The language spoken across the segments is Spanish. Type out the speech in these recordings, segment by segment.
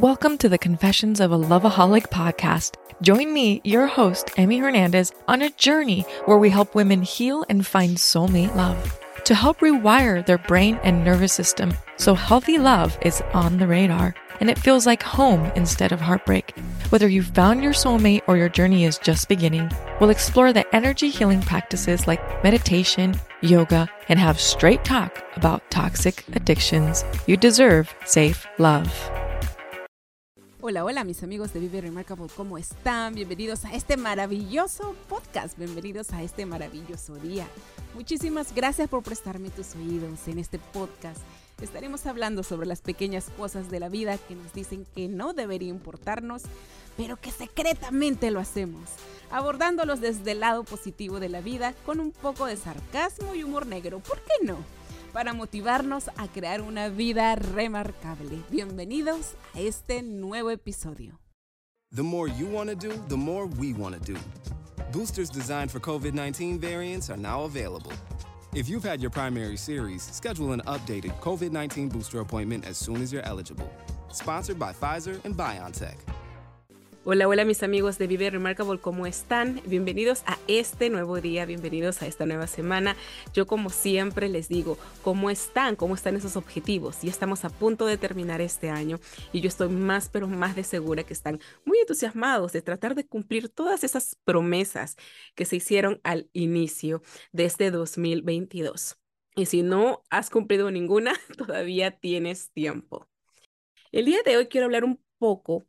Welcome to the Confessions of a Loveaholic podcast. Join me, your host, Emmy Hernandez, on a journey where we help women heal and find soulmate love to help rewire their brain and nervous system so healthy love is on the radar and it feels like home instead of heartbreak. Whether you've found your soulmate or your journey is just beginning, we'll explore the energy healing practices like meditation, yoga, and have straight talk about toxic addictions. You deserve safe love. Hola, hola mis amigos de Vive Remarkable, ¿cómo están? Bienvenidos a este maravilloso podcast, bienvenidos a este maravilloso día. Muchísimas gracias por prestarme tus oídos en este podcast. Estaremos hablando sobre las pequeñas cosas de la vida que nos dicen que no debería importarnos, pero que secretamente lo hacemos, abordándolos desde el lado positivo de la vida con un poco de sarcasmo y humor negro, ¿por qué no? Para motivarnos a crear una vida remarcable. Bienvenidos a este nuevo episodio. The more you want to do, the more we want to do. Boosters designed for COVID 19 variants are now available. If you've had your primary series, schedule an updated COVID 19 booster appointment as soon as you're eligible. Sponsored by Pfizer and BioNTech. Hola, hola mis amigos de Vive Remarkable, ¿cómo están? Bienvenidos a este nuevo día, bienvenidos a esta nueva semana. Yo como siempre les digo, ¿cómo están? ¿Cómo están esos objetivos? Ya estamos a punto de terminar este año y yo estoy más pero más de segura que están muy entusiasmados de tratar de cumplir todas esas promesas que se hicieron al inicio de este 2022. Y si no has cumplido ninguna, todavía tienes tiempo. El día de hoy quiero hablar un poco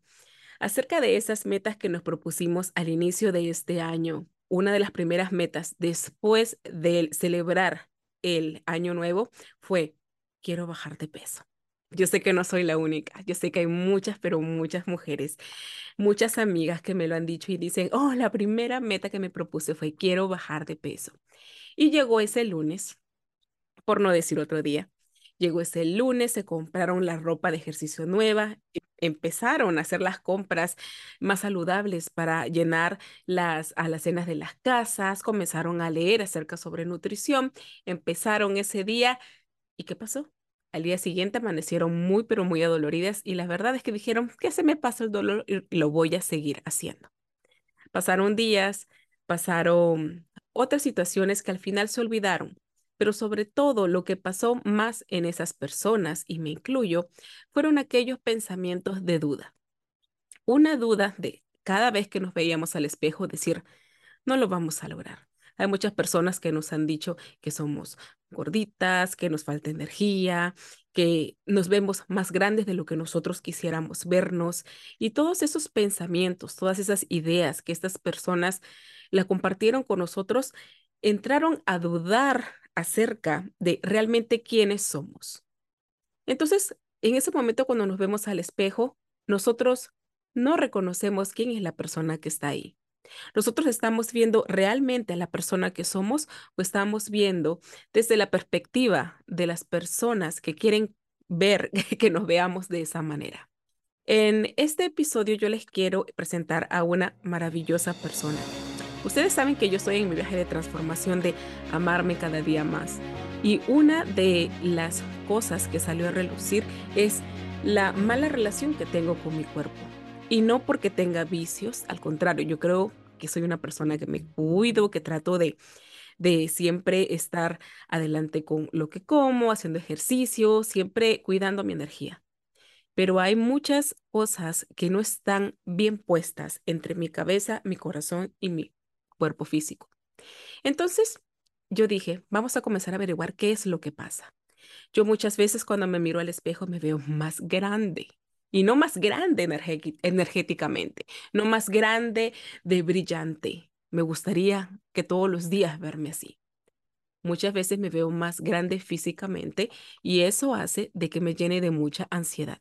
acerca de esas metas que nos propusimos al inicio de este año. Una de las primeras metas después de celebrar el año nuevo fue, quiero bajar de peso. Yo sé que no soy la única, yo sé que hay muchas, pero muchas mujeres, muchas amigas que me lo han dicho y dicen, oh, la primera meta que me propuse fue, quiero bajar de peso. Y llegó ese lunes, por no decir otro día, Llegó ese lunes, se compraron la ropa de ejercicio nueva, e, empezaron a hacer las compras más saludables para llenar las alacenas de las casas, comenzaron a leer acerca sobre nutrición, empezaron ese día y ¿qué pasó? Al día siguiente amanecieron muy, pero muy adoloridas y la verdad es que dijeron que se me pasó el dolor y lo voy a seguir haciendo. Pasaron días, pasaron otras situaciones que al final se olvidaron pero sobre todo lo que pasó más en esas personas, y me incluyo, fueron aquellos pensamientos de duda. Una duda de cada vez que nos veíamos al espejo decir, no lo vamos a lograr. Hay muchas personas que nos han dicho que somos gorditas, que nos falta energía, que nos vemos más grandes de lo que nosotros quisiéramos vernos. Y todos esos pensamientos, todas esas ideas que estas personas la compartieron con nosotros, entraron a dudar acerca de realmente quiénes somos. Entonces, en ese momento cuando nos vemos al espejo, nosotros no reconocemos quién es la persona que está ahí. Nosotros estamos viendo realmente a la persona que somos o estamos viendo desde la perspectiva de las personas que quieren ver que nos veamos de esa manera. En este episodio yo les quiero presentar a una maravillosa persona. Ustedes saben que yo estoy en mi viaje de transformación de amarme cada día más. Y una de las cosas que salió a relucir es la mala relación que tengo con mi cuerpo. Y no porque tenga vicios, al contrario, yo creo que soy una persona que me cuido, que trato de, de siempre estar adelante con lo que como, haciendo ejercicio, siempre cuidando mi energía. Pero hay muchas cosas que no están bien puestas entre mi cabeza, mi corazón y mi cuerpo físico. Entonces, yo dije, vamos a comenzar a averiguar qué es lo que pasa. Yo muchas veces cuando me miro al espejo me veo más grande y no más grande energéticamente, no más grande de brillante. Me gustaría que todos los días verme así. Muchas veces me veo más grande físicamente y eso hace de que me llene de mucha ansiedad.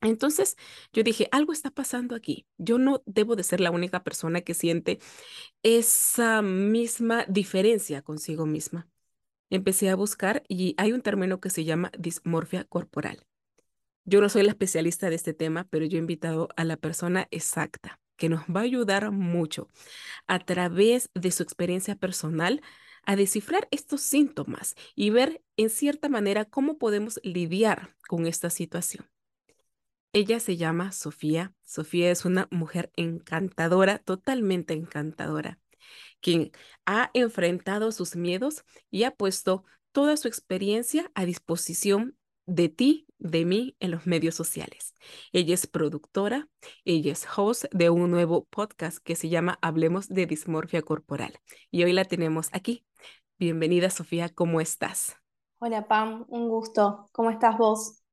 Entonces yo dije, algo está pasando aquí. Yo no debo de ser la única persona que siente esa misma diferencia consigo misma. Empecé a buscar y hay un término que se llama dismorfia corporal. Yo no soy la especialista de este tema, pero yo he invitado a la persona exacta que nos va a ayudar mucho a través de su experiencia personal a descifrar estos síntomas y ver en cierta manera cómo podemos lidiar con esta situación. Ella se llama Sofía. Sofía es una mujer encantadora, totalmente encantadora, quien ha enfrentado sus miedos y ha puesto toda su experiencia a disposición de ti, de mí en los medios sociales. Ella es productora, ella es host de un nuevo podcast que se llama Hablemos de Dismorfia Corporal. Y hoy la tenemos aquí. Bienvenida, Sofía, ¿cómo estás? Hola, Pam, un gusto. ¿Cómo estás vos?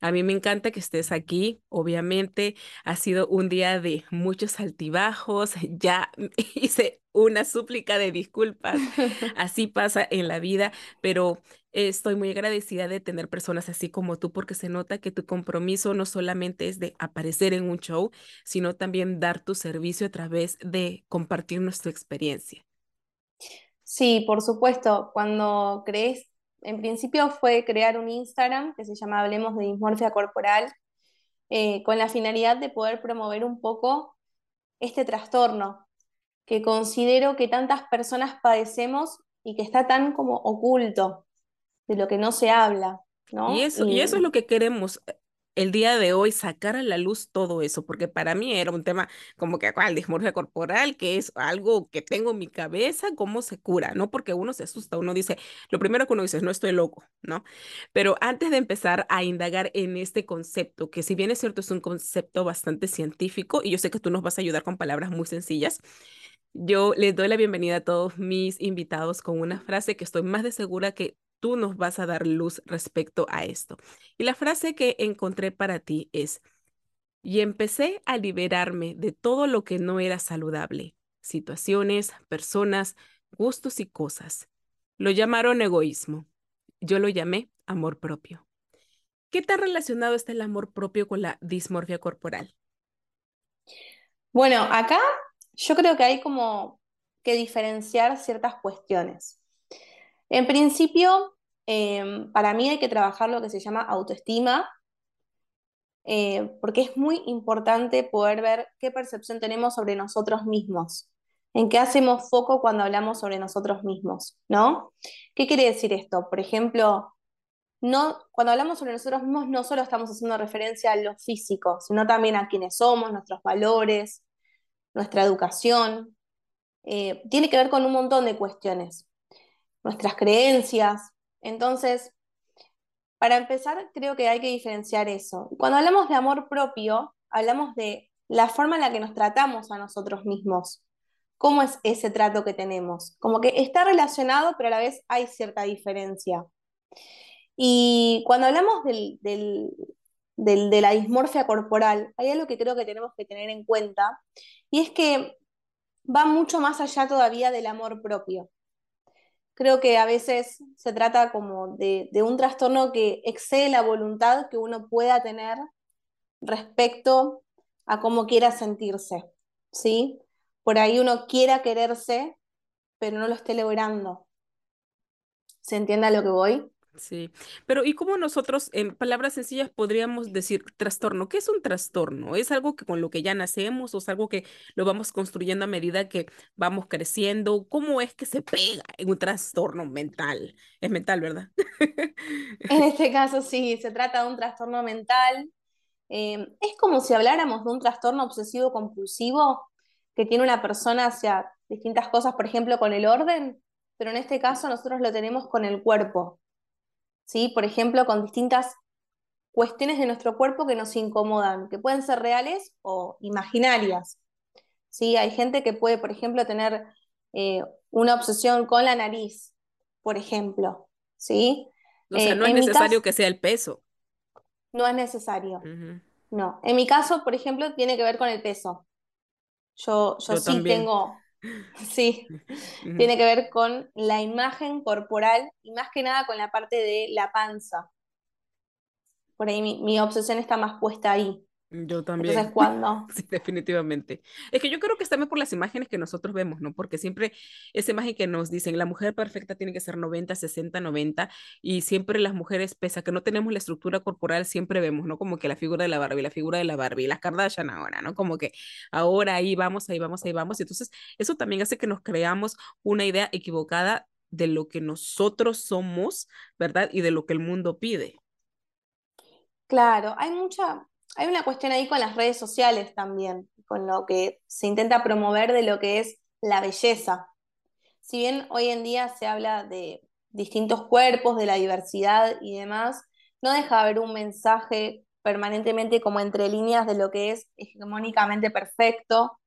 A mí me encanta que estés aquí. Obviamente ha sido un día de muchos altibajos. Ya hice una súplica de disculpas. Así pasa en la vida, pero estoy muy agradecida de tener personas así como tú porque se nota que tu compromiso no solamente es de aparecer en un show, sino también dar tu servicio a través de compartir nuestra experiencia. Sí, por supuesto. Cuando crees en principio fue crear un Instagram que se llama Hablemos de Dismorfia Corporal, eh, con la finalidad de poder promover un poco este trastorno que considero que tantas personas padecemos y que está tan como oculto, de lo que no se habla. ¿no? Y, eso, y eso es lo que queremos, el día de hoy sacar a la luz todo eso, porque para mí era un tema como que, ¿cuál? Dismorfia corporal, que es algo que tengo en mi cabeza, ¿cómo se cura? ¿No? Porque uno se asusta, uno dice, lo primero que uno dice es, no estoy loco, ¿no? Pero antes de empezar a indagar en este concepto, que si bien es cierto, es un concepto bastante científico, y yo sé que tú nos vas a ayudar con palabras muy sencillas, yo les doy la bienvenida a todos mis invitados con una frase que estoy más de segura que tú nos vas a dar luz respecto a esto. Y la frase que encontré para ti es, y empecé a liberarme de todo lo que no era saludable, situaciones, personas, gustos y cosas. Lo llamaron egoísmo. Yo lo llamé amor propio. ¿Qué tan relacionado está el amor propio con la dismorfia corporal? Bueno, acá yo creo que hay como que diferenciar ciertas cuestiones. En principio, em, para mí hay que trabajar lo que se llama autoestima, eh, porque es muy importante poder ver qué percepción tenemos sobre nosotros mismos, en qué hacemos foco cuando hablamos sobre nosotros mismos, ¿no? ¿Qué quiere decir esto? Por ejemplo, no, cuando hablamos sobre nosotros mismos no solo estamos haciendo referencia a lo físico, sino también a quiénes somos, nuestros valores, nuestra educación. Eh, tiene que ver con un montón de cuestiones nuestras creencias. Entonces, para empezar, creo que hay que diferenciar eso. Cuando hablamos de amor propio, hablamos de la forma en la que nos tratamos a nosotros mismos. ¿Cómo es ese trato que tenemos? Como que está relacionado, pero a la vez hay cierta diferencia. Y cuando hablamos del, de la dismorfia corporal, hay algo que creo que tenemos que tener en cuenta, y es que va mucho más allá todavía del amor propio creo que a veces se trata como de, un trastorno que excede la voluntad que uno pueda tener respecto a cómo quiera sentirse, ¿sí? Por ahí uno quiera quererse, pero no lo esté logrando. ¿Se entiende a lo que voy? Sí, pero ¿y cómo nosotros, en palabras sencillas, podríamos decir trastorno? ¿Qué es un trastorno? ¿Es algo que con lo que ya nacemos o es algo que lo vamos construyendo a medida que vamos creciendo? ¿Cómo es que se pega en un trastorno mental? Es mental, ¿verdad? En este caso sí, se trata de un trastorno mental. Em, es como si habláramos de un trastorno obsesivo compulsivo que tiene una persona hacia distintas cosas, por ejemplo, con el orden, pero en este caso nosotros lo tenemos con el cuerpo. ¿Sí? Por ejemplo, con distintas cuestiones de nuestro cuerpo que nos incomodan, que pueden ser reales o imaginarias. ¿sí? Hay gente que puede, por ejemplo, tener eh, una obsesión con la nariz, por ejemplo. ¿sí? O sea, eh, no es necesario que sea el peso. No es necesario. No. En mi caso, por ejemplo, tiene que ver con el peso. Yo, yo, sí tengo, Sí, tiene que ver con la imagen corporal y más que nada con la parte de la panza. Por ahí mi, obsesión está más puesta ahí. Yo también. Entonces, ¿cuándo? Sí, definitivamente. Es que yo creo que está por las imágenes que nosotros vemos, ¿no? Porque siempre esa imagen que nos dicen, la mujer perfecta tiene que ser 90, 60, 90, y siempre las mujeres, pese a que no tenemos la estructura corporal, siempre vemos, ¿no? Como que la figura de la Barbie, la figura de la Barbie, las Kardashian ahora, ¿no? Como que ahora ahí vamos, ahí vamos, ahí vamos. Y entonces, eso también hace que nos creamos una idea equivocada de lo que nosotros somos, ¿verdad? Y de lo que el mundo pide. Claro, hay mucha, hay una cuestión ahí con las redes sociales también, con lo que se intenta promover de lo que es la belleza. Si bien hoy en día se habla de distintos cuerpos, de la diversidad y demás, no deja de haber un mensaje permanentemente como entre líneas de lo que es hegemónicamente perfecto,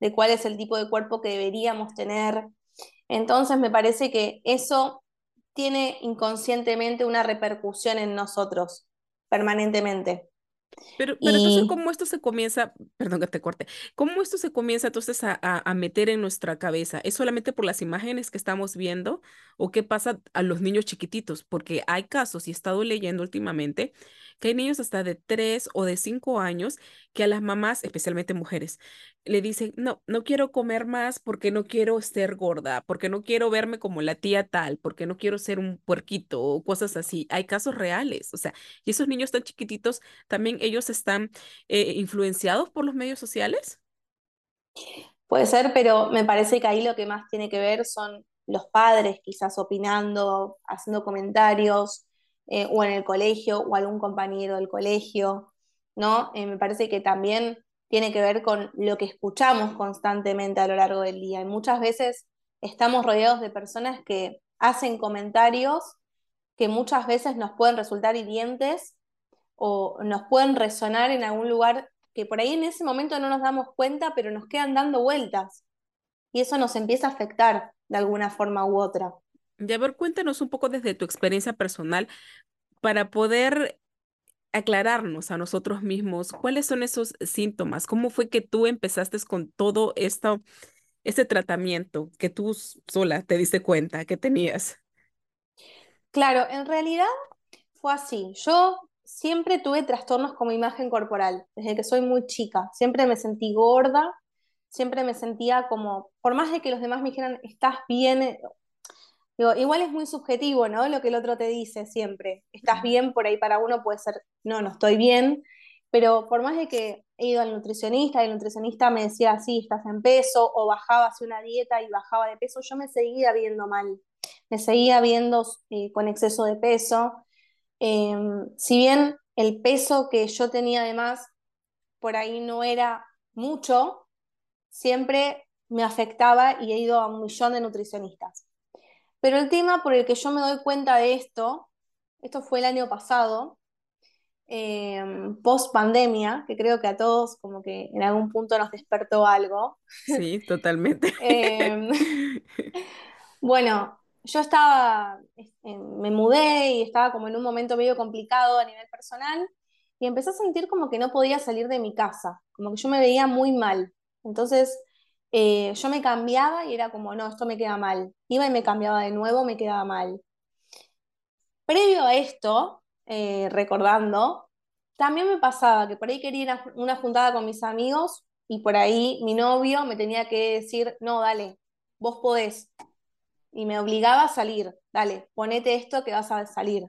de cuál es el tipo de cuerpo que deberíamos tener. Entonces me parece que eso tiene inconscientemente una repercusión en nosotros permanentemente. Pero, pero entonces, ¿cómo esto se comienza, perdón que te corte, cómo esto se comienza entonces a, a, meter en nuestra cabeza? ¿Es solamente por las imágenes que estamos viendo o qué pasa a los niños chiquititos? Porque hay casos, y he estado leyendo últimamente, que hay niños hasta de tres o de cinco años que a las mamás, especialmente mujeres, le dicen, no, no quiero comer más porque no quiero ser gorda, porque no quiero verme como la tía tal, porque no quiero ser un puerquito o cosas así. Hay casos reales, o sea, y esos niños tan chiquititos, también ellos están eh, influenciados por los medios sociales. Puede ser, pero me parece que ahí lo que más tiene que ver son los padres quizás opinando, haciendo comentarios, eh, o en el colegio, o algún compañero del colegio, ¿no? Eh, me parece que también tiene que ver con lo que escuchamos constantemente a lo largo del día. Y muchas veces estamos rodeados de personas que hacen comentarios que muchas veces nos pueden resultar hirientes o nos pueden resonar en algún lugar que por ahí en ese momento no nos damos cuenta, pero nos quedan dando vueltas. Y eso nos empieza a afectar de alguna forma u otra. Y a ver, cuéntanos un poco desde tu experiencia personal para poder aclararnos a nosotros mismos cuáles son esos síntomas, cómo fue que tú empezaste con todo esto, este tratamiento que tú sola te diste cuenta que tenías. Claro, en realidad fue así. Yo siempre tuve trastornos como imagen corporal, desde que soy muy chica. Siempre me sentí gorda, siempre me sentía como, por más de que los demás me dijeran, estás bien, igual es muy subjetivo, ¿no? Lo que el otro te dice siempre. Estás bien, por ahí para uno puede ser, no, no estoy bien, pero por más de que he ido al nutricionista y el nutricionista me decía, sí, estás en peso, o bajaba hacia una dieta y bajaba de peso, yo me seguía viendo mal, me seguía viendo eh, con exceso de peso. Em, si bien el peso que yo tenía además por ahí no era mucho, siempre me afectaba y he ido a un millón de nutricionistas. Pero el tema por el que yo me doy cuenta de esto, esto fue el año pasado, em, post pandemia, que creo que a todos como que en algún punto nos despertó algo. Sí, totalmente. Em, bueno, yo estaba, me mudé y estaba como en un momento medio complicado a nivel personal y empecé a sentir como que no podía salir de mi casa, como que yo me veía muy mal. Entonces eh, yo me cambiaba y era como, no, esto me queda mal. Iba y me cambiaba de nuevo, me quedaba mal. Previo a esto, eh, recordando, también me pasaba que por ahí quería ir a una juntada con mis amigos y por ahí mi novio me tenía que decir, no, dale, vos podés. Y me obligaba a salir, dale, ponete esto que vas a salir.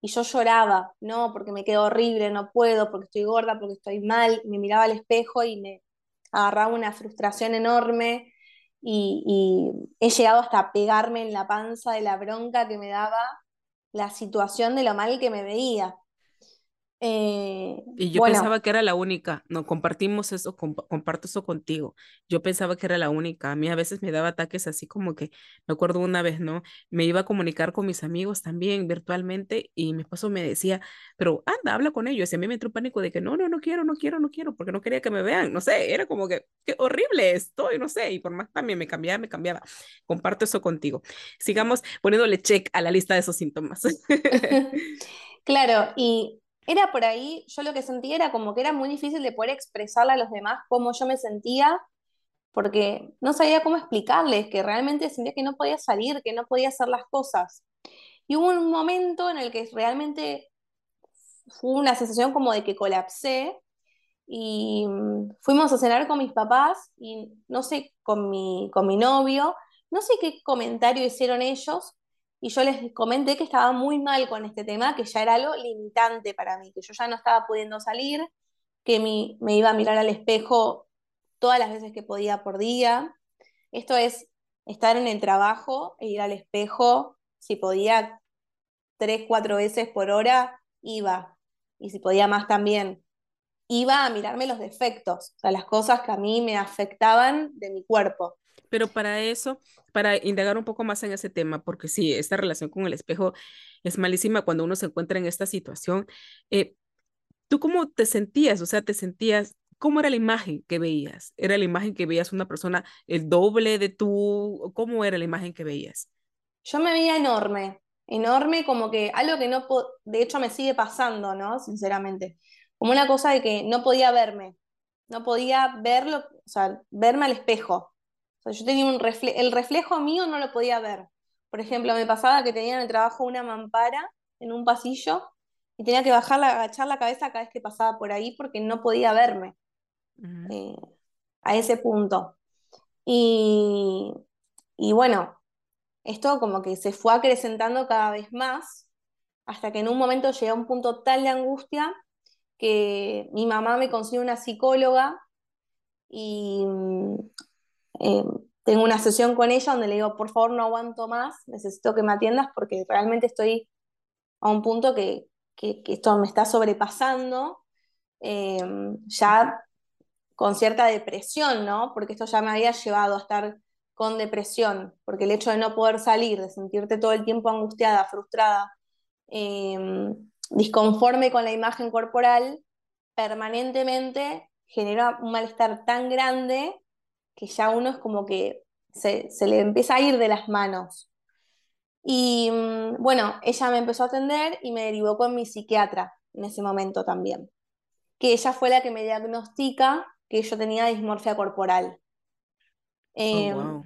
Y yo lloraba, no, porque me quedo horrible, no puedo, porque estoy gorda, porque estoy mal. me miraba al espejo y me, agarraba una frustración enorme y, he llegado hasta pegarme en la panza de la bronca que me daba la situación de lo mal que me veía. Eh, y yo pensaba que era la única, no, compartimos eso, comparto eso contigo. Yo pensaba que era la única. A mí a veces me daba ataques así como que, me acuerdo una vez, ¿no? Me iba a comunicar con mis amigos también virtualmente y mi esposo me decía, pero anda, habla con ellos. Y a mí me entró pánico de que no, no, no quiero, no quiero, no quiero, porque no quería que me vean. No sé, era como que, qué horrible estoy, no sé. Y por más también me cambiaba, me cambiaba. Comparto eso contigo. Sigamos poniéndole check a la lista de esos síntomas. claro, y era por ahí, yo lo que sentía era como que era muy difícil de poder expresarle a los demás cómo yo me sentía, porque no sabía cómo explicarles, que realmente sentía que no podía salir, que no podía hacer las cosas. Y hubo un momento en el que realmente fue una sensación como de que colapsé y mm, fuimos a cenar con mis papás y no sé, con mi, con mi novio, no sé qué comentario hicieron ellos, y yo les comenté que estaba muy mal con este tema, que ya era algo limitante para mí, que yo ya no estaba pudiendo salir, que me iba a mirar al espejo todas las veces que podía por día. Esto es estar en el trabajo e ir al espejo, si podía tres, cuatro veces por hora, iba, y si podía más también. iba a mirarme los defectos, o las cosas que a mí me afectaban de mi cuerpo. Pero para eso, para indagar un poco más en ese tema, porque sí, esta relación con el espejo es malísima cuando uno se encuentra en esta situación. Eh, ¿Tú cómo te sentías? O sea, te sentías, ¿cómo era la imagen que veías? ¿Era la imagen que veías una persona el doble de tú? ¿Cómo era la imagen que veías? Yo me veía enorme, enorme, como que algo que no, de hecho me sigue pasando, ¿no? Sinceramente, como una cosa de que no podía verme, no podía verlo, o sea, verme al espejo. O sea, yo tenía un reflejo, el reflejo mío no lo podía ver. Por ejemplo, me pasaba que tenía en el trabajo una mampara en un pasillo y tenía que bajar, agachar la cabeza cada vez que pasaba por ahí porque no podía verme eh, a ese punto. Y, y bueno, esto como que se fue acrecentando cada vez más hasta que en un momento llegué a un punto tal de angustia que mi mamá me consiguió una psicóloga y eh, tengo una sesión con ella donde le digo, por favor no aguanto más, necesito que me atiendas porque realmente estoy a un punto que, que, esto me está sobrepasando, eh, ya con cierta depresión, ¿no? Porque esto ya me había llevado a estar con depresión, porque el hecho de no poder salir, de sentirte todo el tiempo angustiada, frustrada, eh, disconforme con la imagen corporal, permanentemente genera un malestar tan grande que ya uno es como que se, se le empieza a ir de las manos. Y mm, bueno, ella me empezó a atender y me derivó con mi psiquiatra en ese momento también, que ella fue la que me diagnostica que yo tenía dismorfia corporal. Oh, em,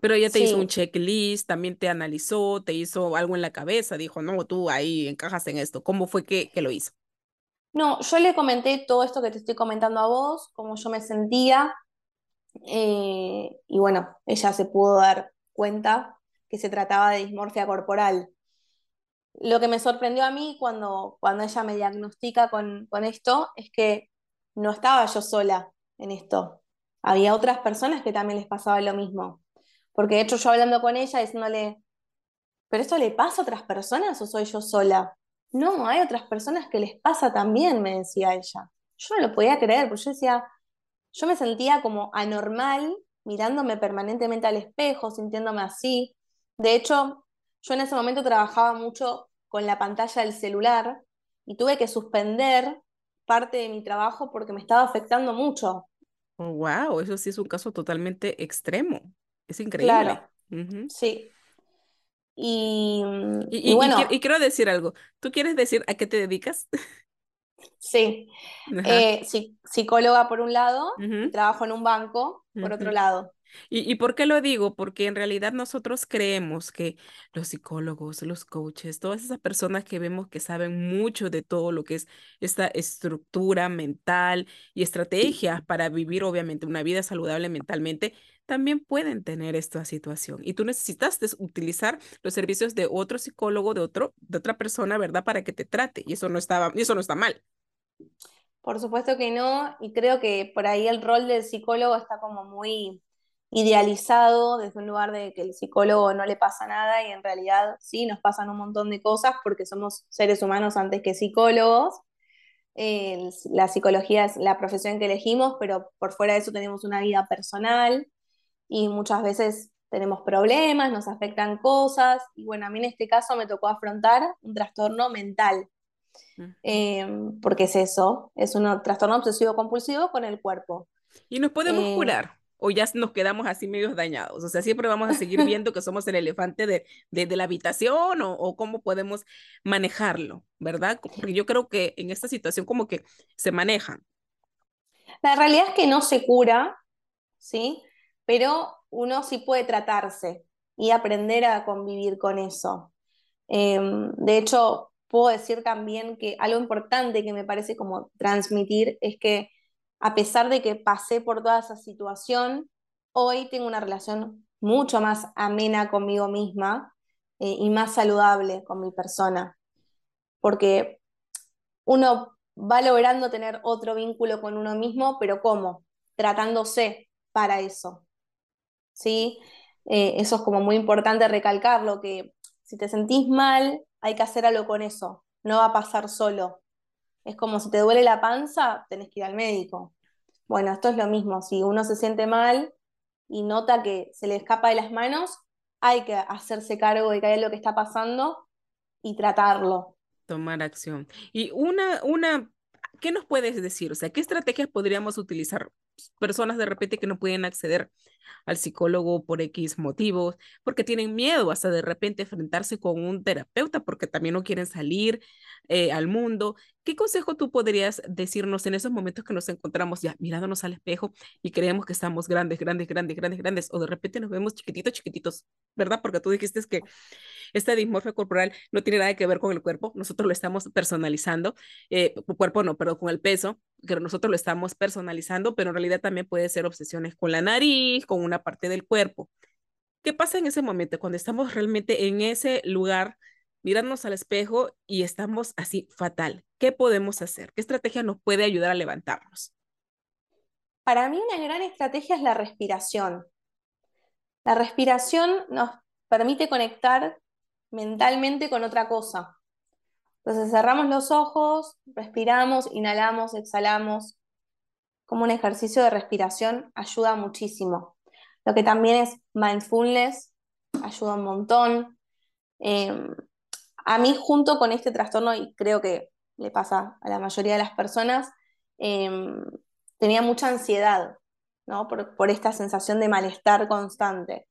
Pero ella te hizo un checklist, también te analizó, te hizo algo en la cabeza, dijo, no, tú ahí encajas en esto. ¿Cómo fue que, que lo hizo? No, yo le comenté todo esto que te estoy comentando a vos, cómo yo me sentía, eh, y bueno, ella se pudo dar cuenta que se trataba de dismorfia corporal. Lo que me sorprendió a mí cuando, cuando ella me diagnostica con, con esto es que no estaba yo sola en esto. Había otras personas que también les pasaba lo mismo. Porque de hecho yo hablando con ella, diciéndole, ¿pero esto le pasa a otras personas o soy yo sola? No, hay otras personas que les pasa también, me decía ella. Yo no lo podía creer, porque yo decía, yo me sentía como anormal mirándome permanentemente al espejo, sintiéndome así. De hecho, yo en ese momento trabajaba mucho con la pantalla del celular y tuve que suspender parte de mi trabajo porque me estaba afectando mucho. wow, oh, eso sí es un caso totalmente extremo. Es increíble. Claro. Sí. Y, y, bueno. Y, quiero decir algo. ¿Tú quieres decir a qué te dedicas? Sí. Eh, psicóloga por un lado, trabajo en un banco por otro lado. ¿Y, por qué lo digo? Porque en realidad nosotros creemos que los psicólogos, los coaches, todas esas personas que vemos que saben mucho de todo lo que es esta estructura mental y estrategias para vivir obviamente una vida saludable mentalmente, también pueden tener esta situación. Y tú necesitas utilizar los servicios de otro psicólogo, de, otro, de otra persona, ¿verdad? Para que te trate. Y eso no, estaba, eso no está mal. Por supuesto que no, y creo que por ahí el rol del psicólogo está como muy idealizado desde un lugar de que el psicólogo no le pasa nada y en realidad sí, nos pasan un montón de cosas porque somos seres humanos antes que psicólogos. la psicología es la profesión que elegimos, pero por fuera de eso tenemos una vida personal y muchas veces tenemos problemas, nos afectan cosas y bueno, a mí en este caso me tocó afrontar un trastorno mental. Em, porque es eso, es un trastorno obsesivo compulsivo con el cuerpo. ¿Y nos podemos eh, curar? O ya nos quedamos así medios dañados? O sea, siempre vamos a seguir viendo que somos el elefante de, de, la habitación o, o, cómo podemos manejarlo, ¿verdad? Porque yo creo que en esta situación como que se manejan. La realidad es que no se cura, ¿sí? Pero uno sí puede tratarse y aprender a convivir con eso. Em, de hecho, puedo decir también que algo importante que me parece como transmitir es que a pesar de que pasé por toda esa situación, hoy tengo una relación mucho más amena conmigo misma eh, y más saludable con mi persona. Porque uno va logrando tener otro vínculo con uno mismo, pero ¿cómo? Tratándose para eso. ¿Sí? Eh, eso es como muy importante recalcarlo, que si te sentís mal, hay que hacer algo con eso, no va a pasar solo. Es como si te duele la panza, tenés que ir al médico. Bueno, esto es lo mismo, si uno se siente mal y nota que se le escapa de las manos, hay que hacerse cargo de que hay lo que está pasando y tratarlo. Tomar acción. Y una, una, ¿qué nos puedes decir? O sea, ¿qué estrategias podríamos utilizar personas de repente que no pueden acceder al psicólogo por X motivos, porque tienen miedo hasta de repente enfrentarse con un terapeuta, porque también no quieren salir eh, al mundo. ¿Qué consejo tú podrías decirnos en esos momentos que nos encontramos ya mirándonos al espejo y creemos que estamos grandes, grandes, grandes, grandes, grandes, o de repente nos vemos chiquititos, chiquititos, ¿verdad? Porque tú dijiste que esta dismorfia corporal no tiene nada que ver con el cuerpo, nosotros lo estamos personalizando, eh, cuerpo no, pero con el peso, que nosotros lo estamos personalizando, pero en realidad también puede ser obsesiones con la nariz, con una parte del cuerpo. ¿Qué pasa en ese momento cuando estamos realmente en ese lugar, mirarnos al espejo y estamos así fatal? ¿Qué podemos hacer? ¿Qué estrategia nos puede ayudar a levantarnos? Para mí una gran estrategia es la respiración. La respiración nos permite conectar mentalmente con otra cosa. Entonces cerramos los ojos, respiramos, inhalamos, exhalamos. Como un ejercicio de respiración ayuda muchísimo. Lo que también es mindfulness ayuda un montón. Em, a mí junto con este trastorno, y creo que le pasa a la mayoría de las personas, em, tenía mucha ansiedad, ¿no? por, esta sensación de malestar constante.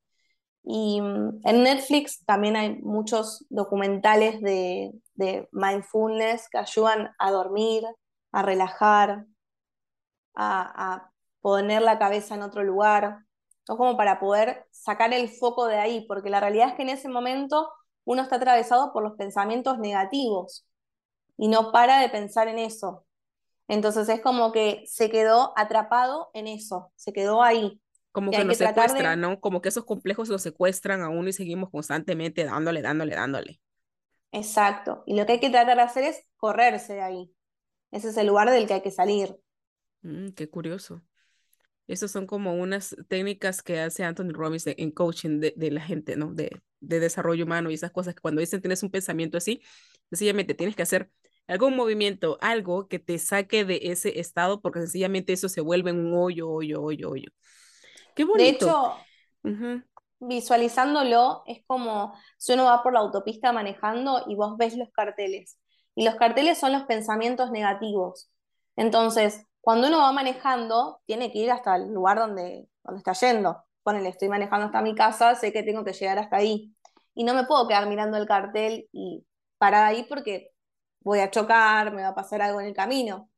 Y mm, en Netflix también hay muchos documentales de, mindfulness que ayudan a dormir, a relajar, a, poner la cabeza en otro lugar, o como para poder sacar el foco de ahí, porque la realidad es que en ese momento uno está atravesado por los pensamientos negativos y no para de pensar en eso. Entonces es como que se quedó atrapado en eso, se quedó ahí. Como que, nos secuestran, ¿no? Como que esos complejos los secuestran a uno y seguimos constantemente dándole, dándole, dándole. Exacto. Y lo que hay que tratar de hacer es correrse de ahí. Ese es el lugar del que hay que salir. Mm, qué curioso. Esas son como unas técnicas que hace Anthony Robbins en coaching de, de, la gente, ¿no? De, de desarrollo humano y esas cosas que cuando dicen tienes un pensamiento así, sencillamente tienes que hacer algún movimiento, algo que te saque de ese estado, porque sencillamente eso se vuelve un hoyo, hoyo, hoyo, hoyo. De hecho, visualizándolo, es como si uno va por la autopista manejando y vos ves los carteles. Y los carteles son los pensamientos negativos. Entonces, cuando uno va manejando, tiene que ir hasta el lugar donde, donde está yendo. Ponele, estoy manejando hasta mi casa, sé que tengo que llegar hasta ahí. Y no me puedo quedar mirando el cartel y parar ahí porque voy a chocar, me va a pasar algo en el camino.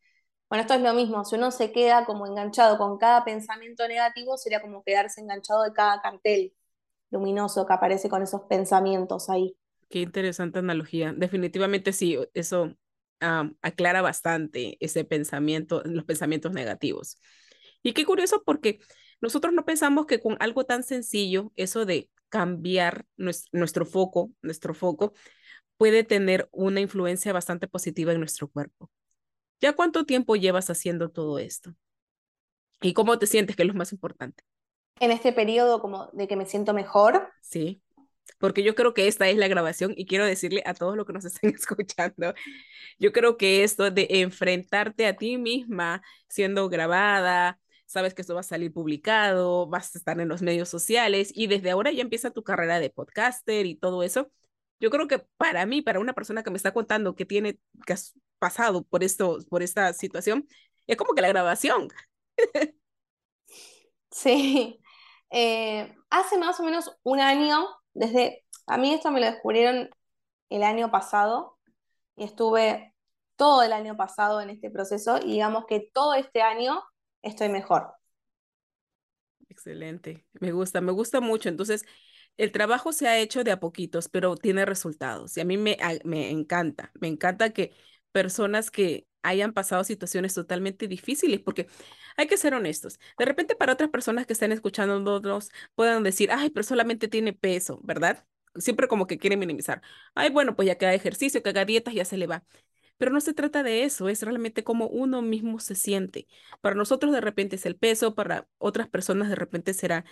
Bueno, esto es lo mismo, si uno se queda como enganchado con cada pensamiento negativo, sería como quedarse enganchado de cada cartel luminoso que aparece con esos pensamientos ahí. Qué interesante analogía. Definitivamente sí, eso aclara bastante ese pensamiento, los pensamientos negativos. Y qué curioso porque nosotros no pensamos que con algo tan sencillo, eso de cambiar nuestro foco, nuestro foco, puede tener una influencia bastante positiva en nuestro cuerpo. ¿Ya cuánto tiempo llevas haciendo todo esto? ¿Y cómo te sientes, que es lo más importante? En este periodo como de que me siento mejor. Sí, porque yo creo que esta es la grabación y quiero decirle a todos los que nos estén escuchando, yo creo que esto de enfrentarte a ti misma siendo grabada, sabes que esto va a salir publicado, vas a estar en los medios sociales y desde ahora ya empieza tu carrera de podcaster y todo eso. Yo creo que para mí, para una persona que me está contando que tiene, que pasado por esto, por esta situación, es como que la grabación. Sí, eh, hace más o menos un año, desde, a mí esto me lo descubrieron el año pasado y estuve todo el año pasado en este proceso y digamos que todo este año estoy mejor. Excelente, me gusta, me gusta mucho. Entonces, el trabajo se ha hecho de a poquitos, pero tiene resultados y a mí me, me encanta, me encanta que personas que hayan pasado situaciones totalmente difíciles, porque hay que ser honestos. De repente para otras personas que están escuchando nosotros puedan decir, ay, pero solamente tiene peso, ¿verdad? Siempre como que quieren minimizar. Ay, bueno, pues ya que haga ejercicio, que haga dietas, ya se le va. Pero no se trata de eso, es realmente como uno mismo se siente. Para nosotros de repente es el peso, para otras personas de repente será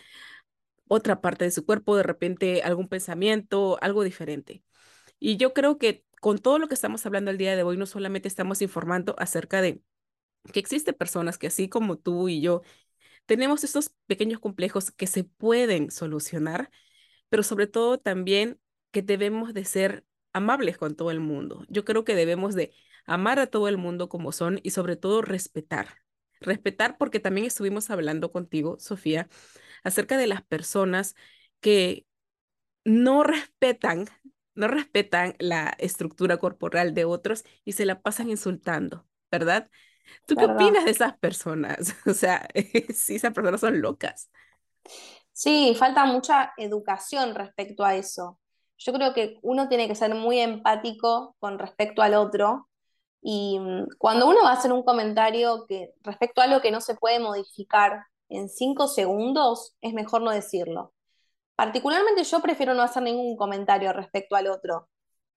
otra parte de su cuerpo, de repente algún pensamiento, algo diferente. Y yo creo que con todo lo que estamos hablando el día de hoy, no solamente estamos informando acerca de que existen personas que así como tú y yo, tenemos estos pequeños complejos que se pueden solucionar, pero sobre todo también que debemos de ser amables con todo el mundo. Yo creo que debemos de amar a todo el mundo como son y sobre todo respetar. Respetar porque también estuvimos hablando contigo, Sofía, acerca de las personas que no respetan, no respetan la estructura corporal de otros y se la pasan insultando, ¿verdad? ¿Tú qué opinas de esas personas? O sea, si esas personas son locas. Sí, falta mucha educación respecto a eso. Yo creo que uno tiene que ser muy empático con respecto al otro y mm, cuando uno va a hacer un comentario que respecto a algo que no se puede modificar en cinco segundos, es mejor no decirlo. Particularmente yo prefiero no hacer ningún comentario respecto al otro.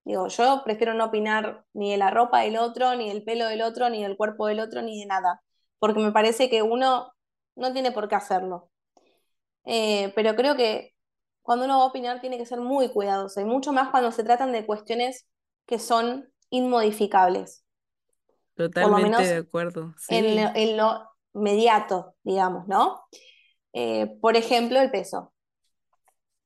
Digo, yo prefiero no opinar ni de la ropa del otro, ni del pelo del otro, ni del cuerpo del otro, ni de nada, porque me parece que uno no tiene por qué hacerlo. Eh, pero creo que cuando uno va a opinar tiene que ser muy cuidadoso, y mucho más cuando se tratan de cuestiones que son inmodificables. Totalmente de acuerdo. En, lo, inmediato, digamos, ¿no? Eh, por ejemplo, el peso.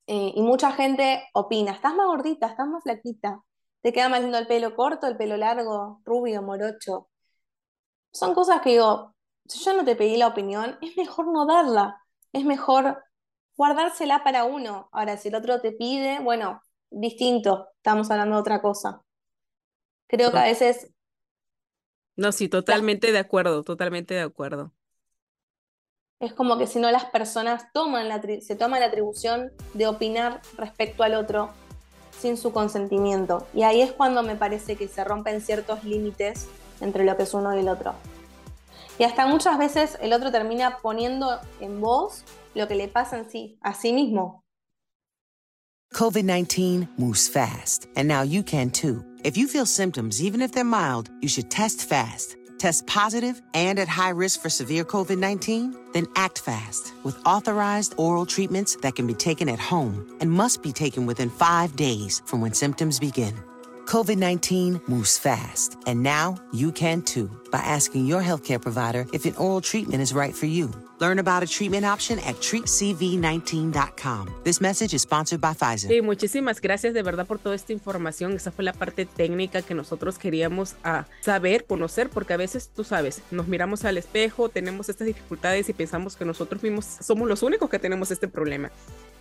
Eh, y mucha gente opina, estás más gordita, estás más flaquita, te queda más lindo el pelo corto, el pelo largo, rubio, morocho. Son cosas que digo, si yo no te pedí la opinión, es mejor no darla, es mejor guardársela para uno. Ahora, si el otro te pide, bueno, distinto, estamos hablando de otra cosa. Creo que a veces... No, sí, totalmente de acuerdo, totalmente de acuerdo es como que si no las personas toman la, se toman la atribución de opinar respecto al otro sin su consentimiento. Y ahí es cuando me parece que se rompen ciertos límites entre lo que es uno y el otro. Y hasta muchas veces el otro termina poniendo en voz lo que le pasa en sí, a sí mismo. COVID-19 moves fast, and now you can too. If you feel symptoms, even if they're mild, you should test fast. Test positive and at high risk for severe COVID 19? Then act fast with authorized oral treatments that can be taken at home and must be taken within five days from when symptoms begin. COVID 19 moves fast, and now you can too by asking your healthcare provider if an oral treatment is right for you. Learn about a treatment option at treatcv19.com. This message is sponsored by Pfizer. Sí, muchísimas gracias de verdad por toda esta información. Esa fue la parte técnica que nosotros queríamos ah, saber, conocer, porque a veces, tú sabes, nos miramos al espejo, tenemos estas dificultades y pensamos que nosotros mismos somos los únicos que tenemos este problema.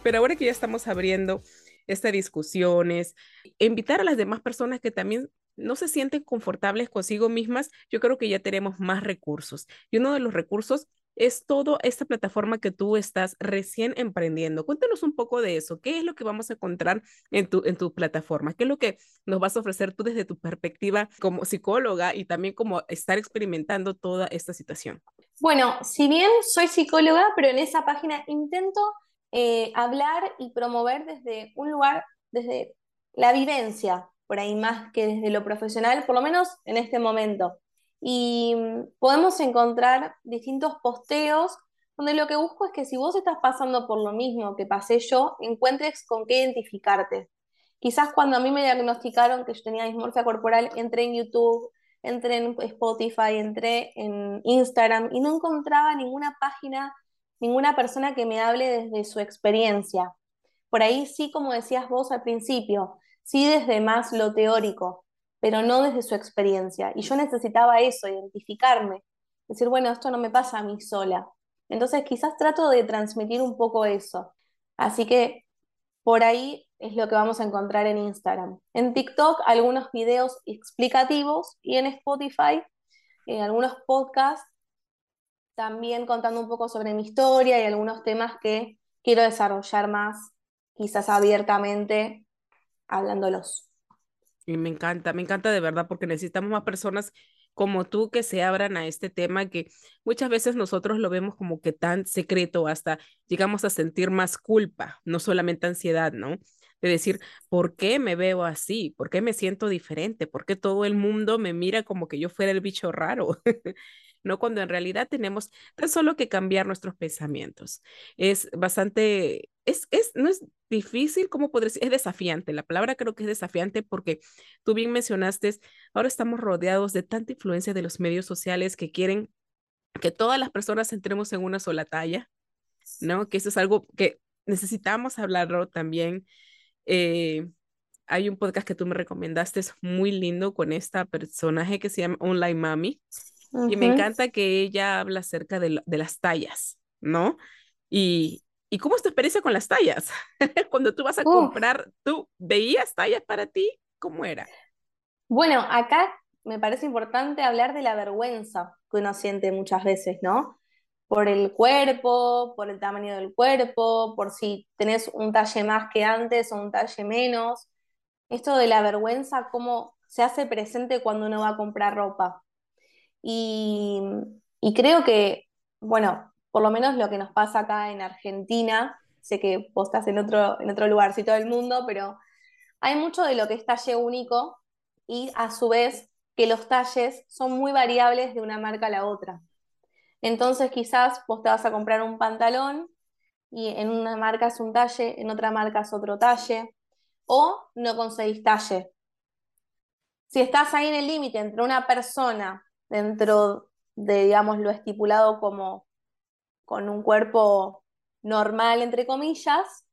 Pero ahora que ya estamos abriendo estas discusiones, invitar a las demás personas que también no se sienten confortables consigo mismas, yo creo que ya tenemos más recursos. Y uno de los recursos es toda esta plataforma que tú estás recién emprendiendo. Cuéntanos un poco de eso. ¿Qué es lo que vamos a encontrar en tu, en tu plataforma? ¿Qué es lo que nos vas a ofrecer tú desde tu perspectiva como psicóloga y también como estar experimentando toda esta situación? Bueno, si bien soy psicóloga, pero en esa página intento eh, hablar y promover desde un lugar, desde la vivencia, por ahí más que desde lo profesional, por lo menos en este momento. Y mm, podemos encontrar distintos posteos donde lo que busco es que si vos estás pasando por lo mismo que pasé yo, encuentres con qué identificarte. Quizás cuando a mí me diagnosticaron que yo tenía dismorfia corporal, entré en YouTube, entré en Spotify, entré en Instagram y no encontraba ninguna página ninguna persona que me hable desde su experiencia. Por ahí sí, como decías vos al principio, sí desde más lo teórico, pero no desde su experiencia. Y yo necesitaba eso, identificarme, decir, bueno, esto no me pasa a mí sola. Entonces quizás trato de transmitir un poco eso. Así que por ahí es lo que vamos a encontrar en Instagram. En TikTok algunos videos explicativos y en Spotify eh, algunos podcasts también contando un poco sobre mi historia y algunos temas que quiero desarrollar más, quizás abiertamente, hablándolos. Y me encanta, me encanta de verdad porque necesitamos más personas como tú que se abran a este tema que muchas veces nosotros lo vemos como que tan secreto, hasta llegamos a sentir más culpa, no solamente ansiedad, ¿no? De decir, ¿por qué me veo así? ¿Por qué me siento diferente? ¿Por qué todo el mundo me mira como que yo fuera el bicho raro? ¿no? Cuando en realidad tenemos tan solo que cambiar nuestros pensamientos. Es bastante, es, es, no es difícil, ¿cómo podría decir? Es desafiante. La palabra creo que es desafiante porque tú bien mencionaste, ahora estamos rodeados de tanta influencia de los medios sociales que quieren que todas las personas entremos en una sola talla, ¿no? Que eso es algo que necesitamos hablarlo también. Eh, hay un podcast que tú me recomendaste, es muy lindo con esta personaje que se llama Online Mami. Y me encanta que ella habla acerca de, de las tallas, ¿no? Y, ¿Y cómo es tu experiencia con las tallas? Cuando tú vas a comprar, ¿tú veías tallas para ti? ¿Cómo era? Bueno, acá me parece importante hablar de la vergüenza que uno siente muchas veces, ¿no? Por el cuerpo, por el tamaño del cuerpo, por si tenés un talle más que antes o un talle menos. Esto de la vergüenza, cómo se hace presente cuando uno va a comprar ropa. Y, y creo que, bueno, por lo menos lo que nos pasa acá en Argentina, sé que vos estás en otro, en otro lugarcito del mundo, pero hay mucho de lo que es talle único y a su vez que los talles son muy variables de una marca a la otra. Entonces quizás vos te vas a comprar un pantalón y en una marca es un talle, en otra marca es otro talle, o no conseguís talle. Si estás ahí en el límite entre una persona dentro de, digamos, lo estipulado como con un cuerpo normal, entre comillas,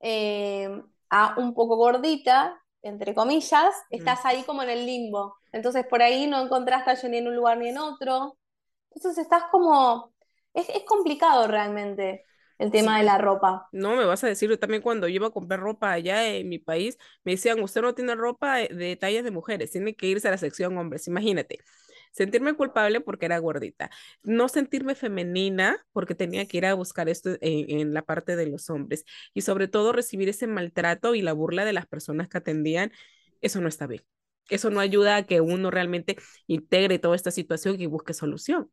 eh, a un poco gordita, entre comillas, estás ahí como en el limbo. Entonces por ahí no encontrás talle ni en un lugar ni en otro. Entonces estás como... Es, complicado realmente el tema de la ropa. No, me vas a decir, yo también cuando iba a comprar ropa allá en mi país, me decían, usted no tiene ropa de, de tallas de mujeres, tiene que irse a la sección hombres, imagínate sentirme culpable porque era gordita, no sentirme femenina porque tenía que ir a buscar esto en, la parte de los hombres y sobre todo recibir ese maltrato y la burla de las personas que atendían, eso no está bien. Eso no ayuda a que uno realmente integre toda esta situación y busque solución.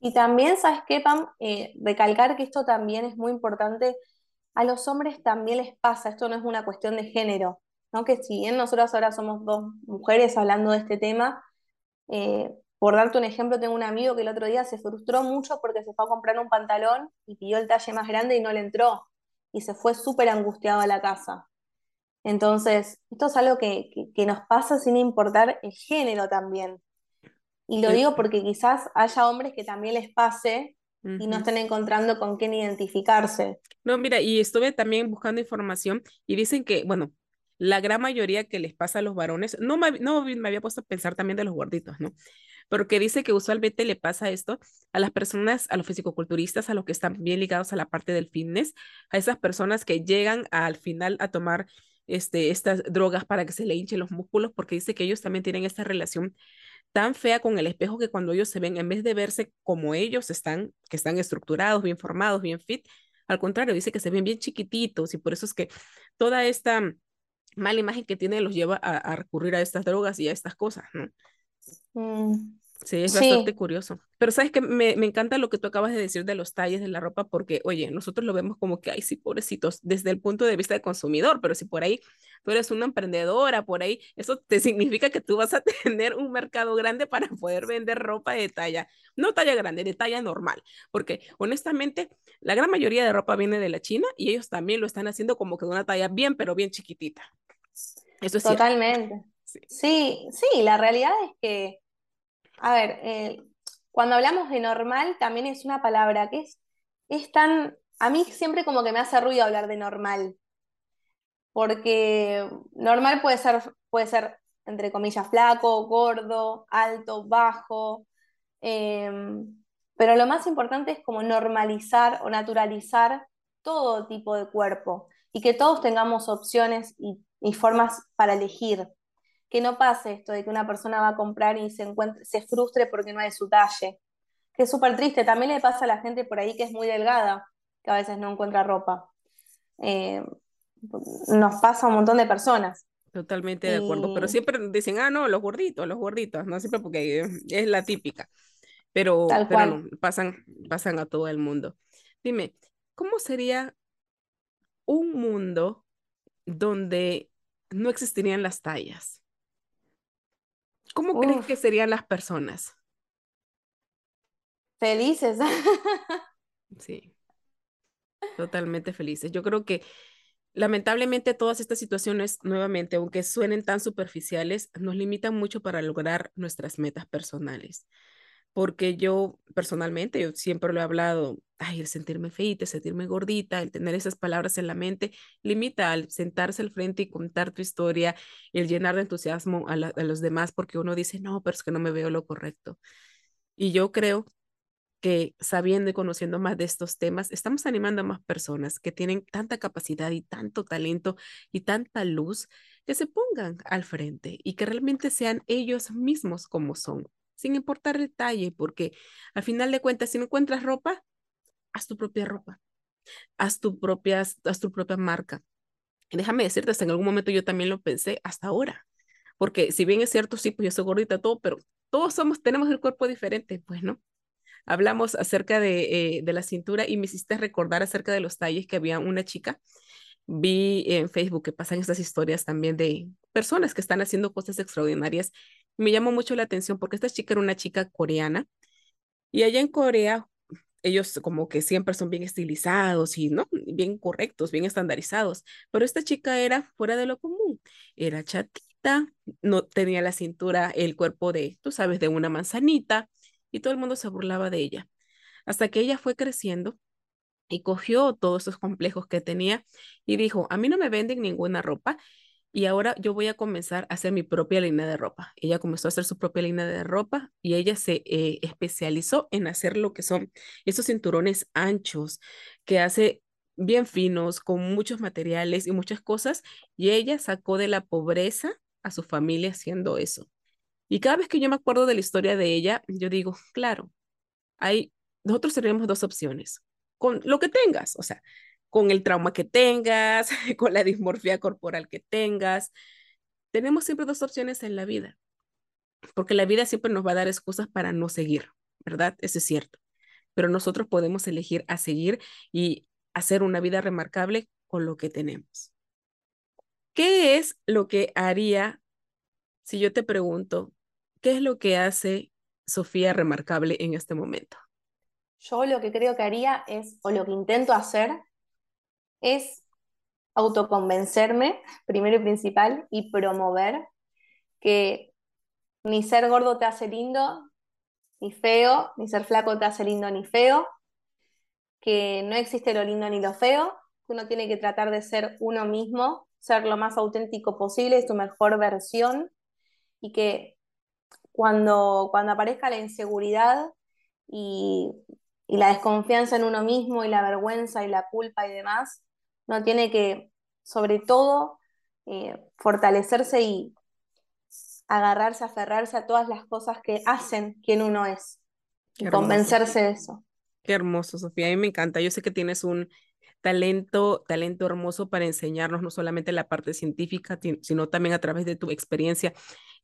Y también, ¿sabes qué, Pam? Eh, recalcar que esto también es muy importante. A los hombres también les pasa, esto no es una cuestión de género, ¿no? Que si bien nosotros ahora somos dos mujeres hablando de este tema, eh, por darte un ejemplo, tengo un amigo que el otro día se frustró mucho porque se fue a comprar un pantalón y pidió el talle más grande y no le entró. Y se fue súper angustiado a la casa. Entonces, esto es algo que, nos pasa sin importar el género también. Y lo digo porque quizás haya hombres que también les pase y no estén encontrando con quién identificarse. No, mira, y estuve también buscando información y dicen que, bueno, la gran mayoría que les pasa a los varones, no me, no me había puesto a pensar también de los gorditos, ¿no? Porque dice que usualmente le pasa esto a las personas, a los fisicoculturistas, a los que están bien ligados a la parte del fitness, a esas personas que llegan al final a tomar este, estas drogas para que se le hinchen los músculos, porque dice que ellos también tienen esta relación tan fea con el espejo que cuando ellos se ven, en vez de verse como ellos están, que están estructurados, bien formados, bien fit, al contrario, dice que se ven bien chiquititos y por eso es que toda esta mala imagen que tiene los lleva a, recurrir a estas drogas y a estas cosas, ¿no? Mm. Sí, es bastante curioso. Pero sabes que me, me, encanta lo que tú acabas de decir de los talles de la ropa, porque, oye, nosotros lo vemos como que, ay, sí, pobrecitos, desde el punto de vista del consumidor, pero si por ahí tú eres una emprendedora, por ahí, eso te significa que tú vas a tener un mercado grande para poder vender ropa de talla, no talla grande, de talla normal, porque honestamente, la gran mayoría de ropa viene de la China y ellos también lo están haciendo como que de una talla bien, pero bien chiquitita. Eso es Totalmente. Sí. sí. sí, la realidad es que, a ver, eh, cuando hablamos de normal también es una palabra que es, es tan, a mí siempre como que me hace ruido hablar de normal, porque normal puede ser, puede ser entre comillas, flaco, gordo, alto, bajo, em, pero lo más importante es como normalizar o naturalizar todo tipo de cuerpo y que todos tengamos opciones y y formas para elegir. Que no pase esto de que una persona va a comprar y se, encuentre, se frustre porque no hay su talle. Que es súper triste. También le pasa a la gente por ahí que es muy delgada, que a veces no encuentra ropa. Eh, nos pasa a un montón de personas. Totalmente de acuerdo, pero siempre dicen, ah, no, los gorditos, los gorditos, no siempre porque es la típica, pero, pero pasan, pasan a todo el mundo. Dime, ¿cómo sería un mundo donde no existirían las tallas? ¿Cómo crees que serían las personas? Felices. sí, totalmente felices. Yo creo que lamentablemente todas estas situaciones, nuevamente, aunque suenen tan superficiales, nos limitan mucho para lograr nuestras metas personales. Porque yo personalmente, yo siempre lo he hablado, ay, el sentirme feita, el sentirme gordita, el tener esas palabras en la mente, limita al sentarse al frente y contar tu historia, el llenar de entusiasmo a, a los demás, porque uno dice, no, pero es que no me veo lo correcto. Y yo creo que sabiendo y conociendo más de estos temas, estamos animando a más personas que tienen tanta capacidad y tanto talento y tanta luz que se pongan al frente y que realmente sean ellos mismos como son, sin importar el talle, porque al final de cuentas, si no encuentras ropa, haz tu propia ropa, haz tu propia, haz tu propia marca. Déjame decirte, hasta en algún momento yo también lo pensé, hasta ahora, porque si bien es cierto, sí, pues yo soy gordita, todo, pero todos somos, tenemos el cuerpo diferente, pues, ¿no? hablamos acerca de, eh, de la cintura y me hiciste recordar acerca de los talles que había una chica. Vi en Facebook que pasan estas historias también de personas que están haciendo cosas extraordinarias. Me llamó mucho la atención porque esta chica era una chica coreana y allá en Corea ellos como que siempre son bien estilizados y no bien correctos, bien estandarizados, pero esta chica era fuera de lo común, era chatita, no tenía la cintura, el cuerpo de, tú sabes, de una manzanita, y todo el mundo se burlaba de ella. Hasta que ella fue creciendo y cogió todos esos complejos que tenía y dijo, a mí no me venden ninguna ropa y ahora yo voy a comenzar a hacer mi propia línea de ropa. Ella comenzó a hacer su propia línea de ropa y ella se eh, especializó en hacer lo que son esos cinturones anchos que hace bien finos, con muchos materiales y muchas cosas, y ella sacó de la pobreza a su familia haciendo eso. Y cada vez que yo me acuerdo de la historia de ella, yo digo, claro, hay, nosotros tenemos dos opciones, con lo que tengas, o sea, con el trauma que tengas, con la dismorfia corporal que tengas. Tenemos siempre dos opciones en la vida, porque la vida siempre nos va a dar excusas para no seguir, ¿verdad? Eso es cierto. Pero nosotros podemos elegir a seguir y hacer una vida remarcable con lo que tenemos. ¿Qué es lo que haría si yo te pregunto, ¿Qué es lo que hace Sofía remarcable en este momento? Yo lo que creo que haría es, o lo que intento hacer, es autoconvencerme, primero y principal, y promover que ni ser gordo te hace lindo, ni feo, ni ser flaco te hace lindo, ni feo, que no existe lo lindo ni lo feo, que uno tiene que tratar de ser uno mismo, ser lo más auténtico posible, su mejor versión, y que cuando, cuando aparezca la inseguridad y, la desconfianza en uno mismo y la vergüenza y la culpa y demás, uno tiene que, sobre todo, eh, fortalecerse y agarrarse, aferrarse a todas las cosas que hacen quien uno es y convencerse de eso. Qué hermoso, Sofía. A mí me encanta. Yo sé que tienes un talento, talento hermoso para enseñarnos no solamente la parte científica, sino también a través de tu experiencia.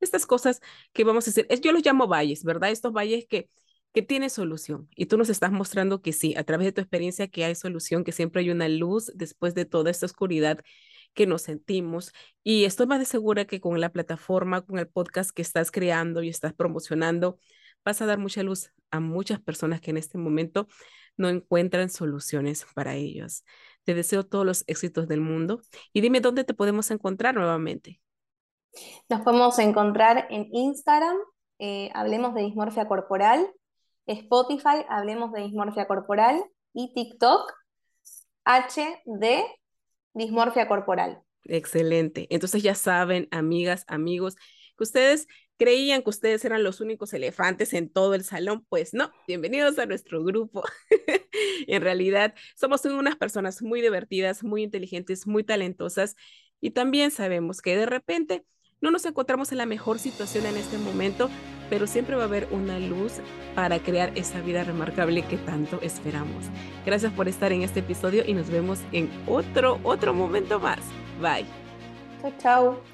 Estas cosas que vamos a hacer, yo los llamo valles, ¿verdad? Estos valles que, que tienen solución. Y tú nos estás mostrando que sí, a través de tu experiencia, que hay solución, que siempre hay una luz después de toda esta oscuridad que nos sentimos. Y estoy más de segura que con la plataforma, con el podcast que estás creando y estás promocionando, vas a dar mucha luz a muchas personas que en este momento no encuentran soluciones para ellos. Te deseo todos los éxitos del mundo y dime dónde te podemos encontrar nuevamente. Nos podemos encontrar en Instagram, eh, Hablemos de Dismorfia Corporal, Spotify, Hablemos de Dismorfia Corporal y TikTok, HD Dismorfia Corporal. Excelente. Entonces ya saben, amigas, amigos, que ustedes creían que ustedes eran los únicos elefantes en todo el salón, pues no, bienvenidos a nuestro grupo. en realidad, somos unas personas muy divertidas, muy inteligentes, muy talentosas y también sabemos que de repente no nos encontramos en la mejor situación en este momento, pero siempre va a haber una luz para crear esa vida remarcable que tanto esperamos. Gracias por estar en este episodio y nos vemos en otro, otro momento más. Bye. Chao, chao